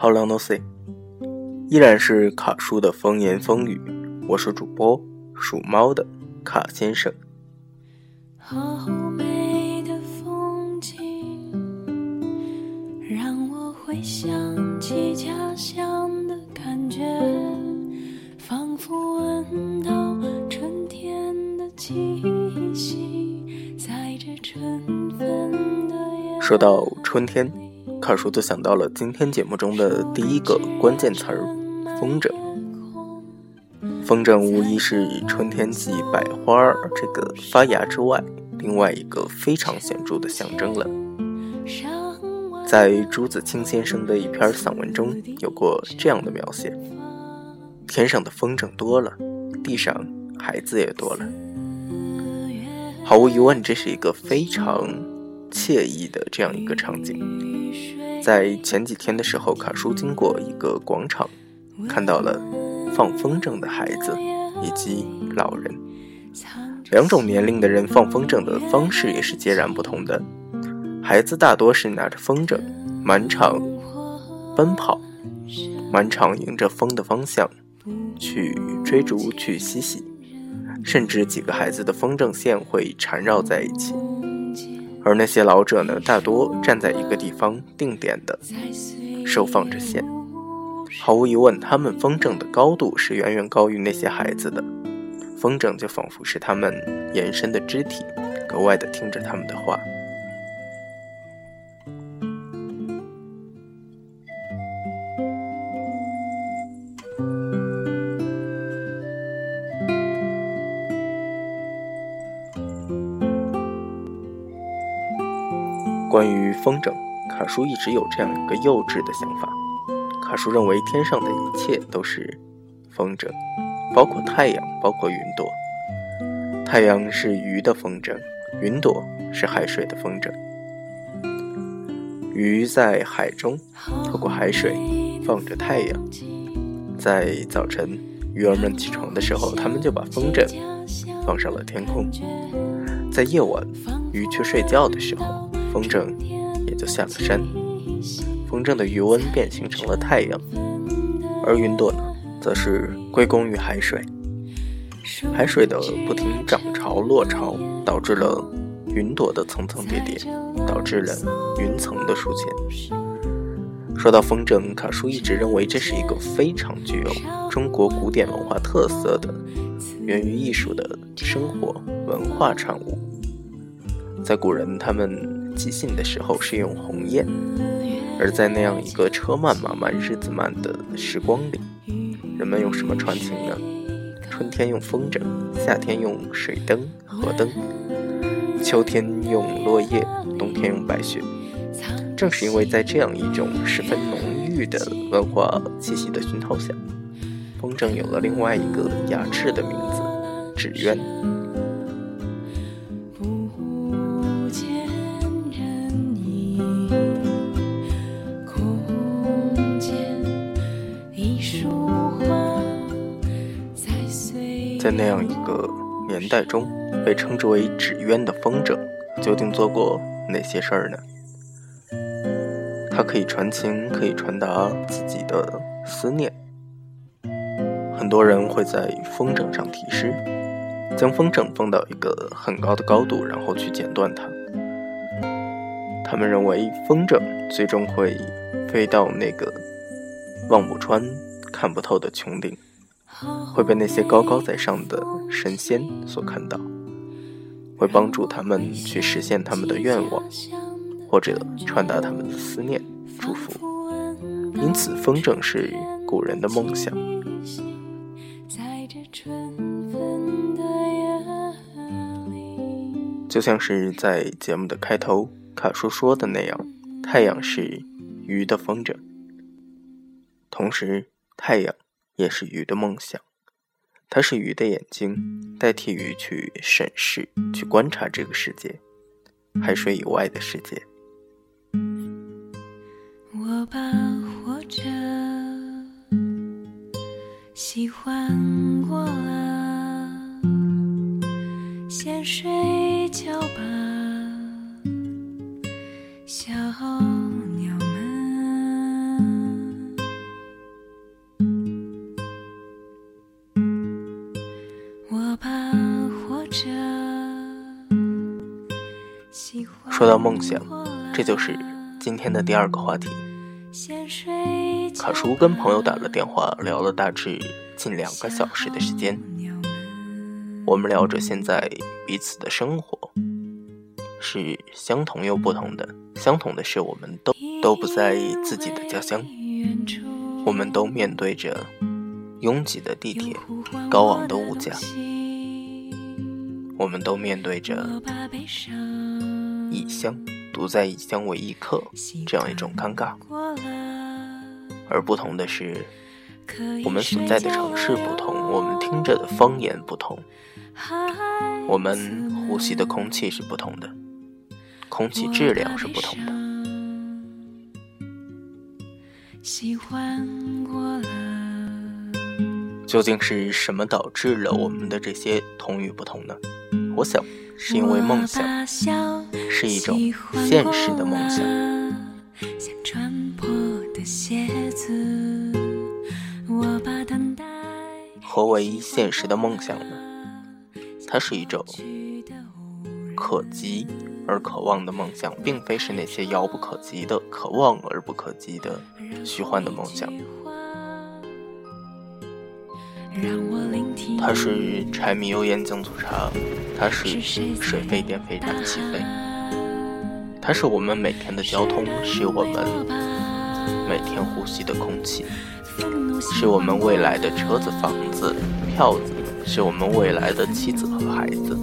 How long no see？依然是卡叔的风言风语，我是主播属猫的卡先生。好美的风景，让我回想起家乡的感觉，仿佛闻到春天的气息，在这春分的夜。说到春天，卡叔就想到了今天节目中的第一个关键词儿——风筝。风筝无疑是春天继百花这个发芽之外，另外一个非常显著的象征了。在朱自清先生的一篇散文中有过这样的描写：天上的风筝多了，地上孩子也多了。毫无疑问，这是一个非常惬意的这样一个场景。在前几天的时候，卡叔经过一个广场，看到了。放风筝的孩子以及老人，两种年龄的人放风筝的方式也是截然不同的。孩子大多是拿着风筝满场奔跑，满场迎着风的方向去追逐、去嬉戏，甚至几个孩子的风筝线会缠绕在一起。而那些老者呢，大多站在一个地方定点的收放着线。毫无疑问，他们风筝的高度是远远高于那些孩子的，风筝就仿佛是他们延伸的肢体，格外的听着他们的话。卡叔一直有这样一个幼稚的想法。卡叔认为，天上的一切都是风筝，包括太阳，包括云朵。太阳是鱼的风筝，云朵是海水的风筝。鱼在海中，透过海水放着太阳。在早晨，鱼儿们起床的时候，他们就把风筝放上了天空。在夜晚，鱼去睡觉的时候，风筝就下了山。风筝的余温便形成了太阳，而云朵呢，则是归功于海水。海水的不停涨潮落潮，导致了云朵的层层叠叠，导致了云层的出现。说到风筝，卡叔一直认为这是一个非常具有中国古典文化特色的、源于艺术的生活文化产物。在古人他们即兴的时候是用鸿雁。而在那样一个车慢马慢日子慢的时光里，人们用什么传情呢？春天用风筝，夏天用水灯、河灯，秋天用落叶，冬天用白雪。正是因为在这样一种十分浓郁的文化气息的熏陶下，风筝有了另外一个雅致的名字——纸鸢。在那样一个年代中，被称之为“纸鸢”的风筝，究竟做过哪些事儿呢？它可以传情，可以传达自己的思念。很多人会在风筝上题诗，将风筝放到一个很高的高度，然后去剪断它。他们认为，风筝最终会飞到那个望不穿、看不透的穹顶。会被那些高高在上的神仙所看到，会帮助他们去实现他们的愿望，或者传达他们的思念、祝福。因此，风筝是古人的梦想。就像是在节目的开头卡叔说的那样，太阳是鱼的风筝，同时太阳。也是鱼的梦想，它是鱼的眼睛，代替鱼去审视、去观察这个世界，海水以外的世界。我把活着喜欢过了，先睡觉吧，说到梦想，这就是今天的第二个话题。卡叔跟朋友打了电话，聊了大致近两个小时的时间。我们聊着现在彼此的生活，是相同又不同的。相同的是，我们都都不在意自己的家乡，我们都面对着拥挤的地铁、高昂的物价，我们都面对着。异乡，独在异乡为异客，这样一种尴尬。而不同的是，我们所在的城市不同，我们听着的方言不同，我们呼吸的空气是不同的，空气质量是不同的。究竟是什么导致了我们的这些同与不同呢？我想。是因为梦想是一种现实的梦想。何为现实的梦想呢？它是一种可及而可望的梦想，并非是那些遥不可及的、可望而不可及的虚幻的梦想。它是柴米油盐酱醋茶，它是水费电费燃气费，它是我们每天的交通，是我们每天呼吸的空气，是我们未来的车子、房子、票子，是我们未来的妻子和孩子。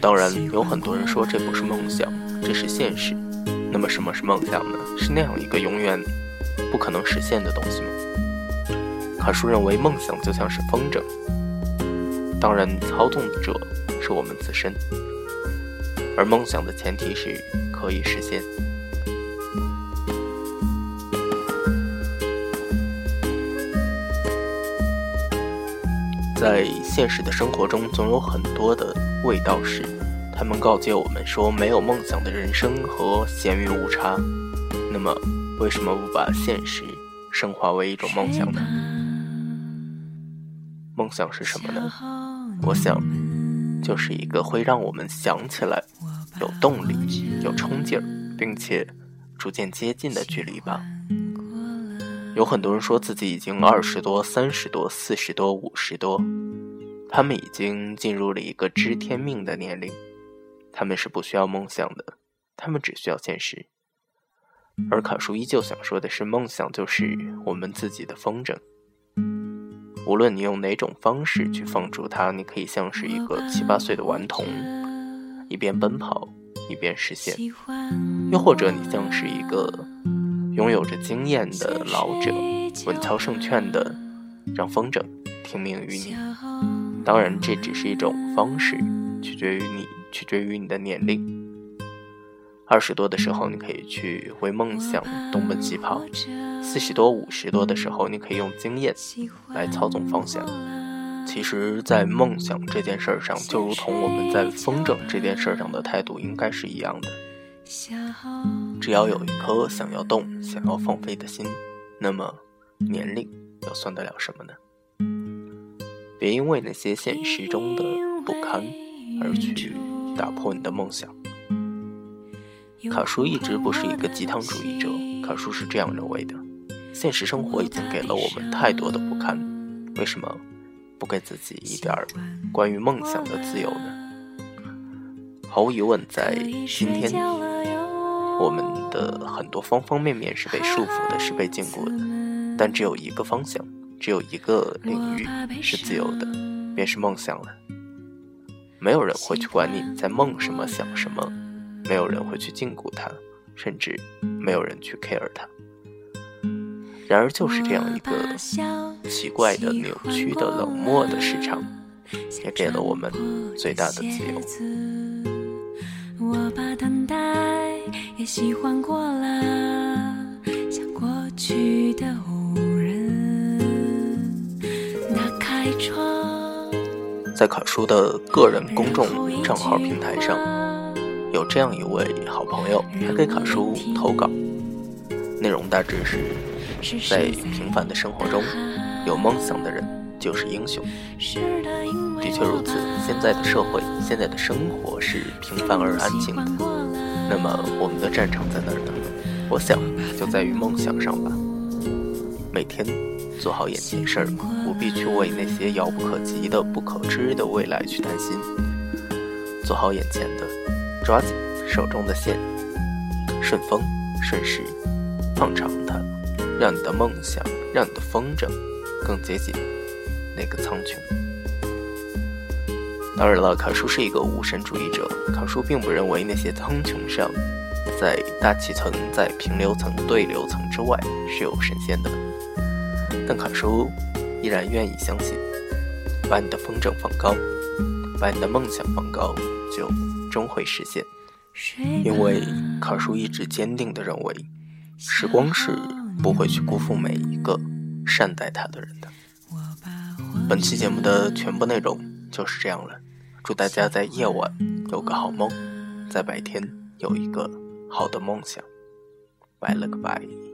当然，有很多人说这不是梦想，这是现实。那么，什么是梦想呢？是那样一个永远不可能实现的东西吗？卡叔认为，梦想就像是风筝，当然，操纵者是我们自身，而梦想的前提是可以实现。在现实的生活中，总有很多的卫道士，他们告诫我们说，没有梦想的人生和咸鱼无差。那么，为什么不把现实升华为一种梦想呢？梦想是什么呢？我想，就是一个会让我们想起来有动力、有冲劲儿，并且逐渐接近的距离吧。有很多人说自己已经二十多、三十多、四十多、五十多，他们已经进入了一个知天命的年龄，他们是不需要梦想的，他们只需要现实。而卡叔依旧想说的是，梦想就是我们自己的风筝。无论你用哪种方式去放逐它，你可以像是一个七八岁的顽童，一边奔跑一边实现；又或者你像是一个拥有着经验的老者，稳操胜券的让风筝听命于你。当然，这只是一种方式，取决于你，取决于你的年龄。二十多的时候，你可以去为梦想东奔西跑；四十多、五十多的时候，你可以用经验来操纵方向。其实，在梦想这件事上，就如同我们在风筝这件事上的态度，应该是一样的。只要有一颗想要动、想要放飞的心，那么年龄又算得了什么呢？别因为那些现实中的不堪而去打破你的梦想。卡叔一直不是一个鸡汤主义者，卡叔是这样认为的：现实生活已经给了我们太多的不堪，为什么不给自己一点关于梦想的自由呢？毫无疑问，在今天，我们的很多方方面面是被束缚的，是被禁锢的，但只有一个方向，只有一个领域是自由的，便是梦想了。没有人会去管你在梦什么、想什么。没有人会去禁锢它，甚至没有人去 care 它。然而，就是这样一个奇怪的、扭曲的、冷漠的市场，也给了我们最大的自由。在卡叔的个人公众账号平台上。有这样一位好朋友，他给卡叔投稿，内容大致是：在平凡的生活中，有梦想的人就是英雄。的确如此，现在的社会，现在的生活是平凡而安静的。那么，我们的战场在哪儿呢？我想，就在于梦想上吧。每天做好眼前事儿，不必去为那些遥不可及的、不可知的未来去担心。做好眼前的，抓紧手中的线，顺风顺时，放长它，让你的梦想，让你的风筝更接近那个苍穹。当然了，卡叔是一个无神主义者，卡叔并不认为那些苍穹上，在大气层、在平流层、对流层之外是有神仙的。但卡叔依然愿意相信，把你的风筝放高。把你的梦想放高，就终会实现。因为卡叔一直坚定地认为，时光是不会去辜负每一个善待他的人的。本期节目的全部内容就是这样了。祝大家在夜晚有个好梦，在白天有一个好的梦想。拜了个拜。